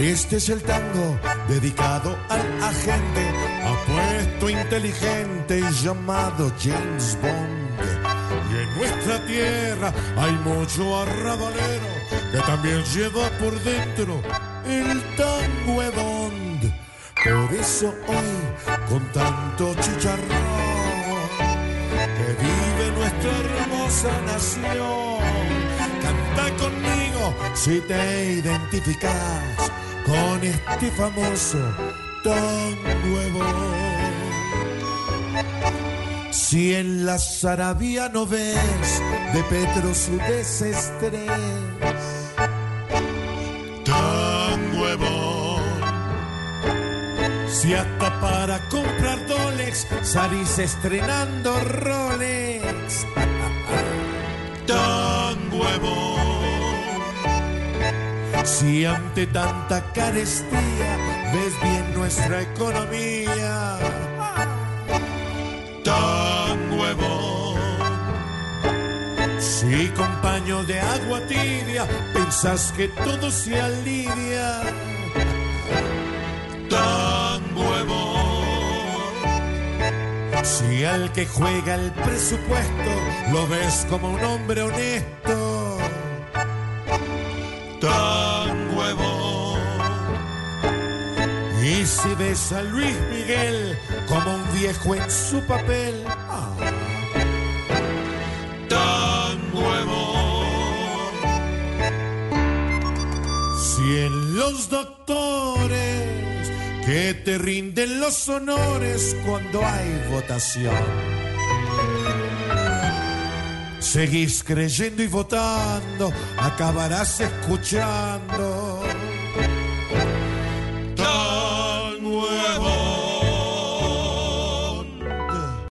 Este es el tango dedicado al agente apuesto inteligente llamado James Bond. Y en nuestra tierra hay mucho arrabalero que también lleva por dentro el tango hedond. Por eso hoy, con tanto chicharrón, que vive nuestra hermosa nación, canta conmigo si te identificas con este famoso tango hedond. Si en la Sarabia no ves de Petro su desestrés, tan huevón. Si hasta para comprar Dolex salís estrenando Rolex, Si ante tanta carestía ves bien nuestra economía, tan huevón. Si con paño de agua tibia pensás que todo se alivia, tan huevón. Si al que juega el presupuesto lo ves como un hombre honesto, Y si ves a Luis Miguel como un viejo en su papel, tan huevón. Si en los doctores que te rinden los honores cuando hay votación. Seguís creyendo y votando, acabarás escuchando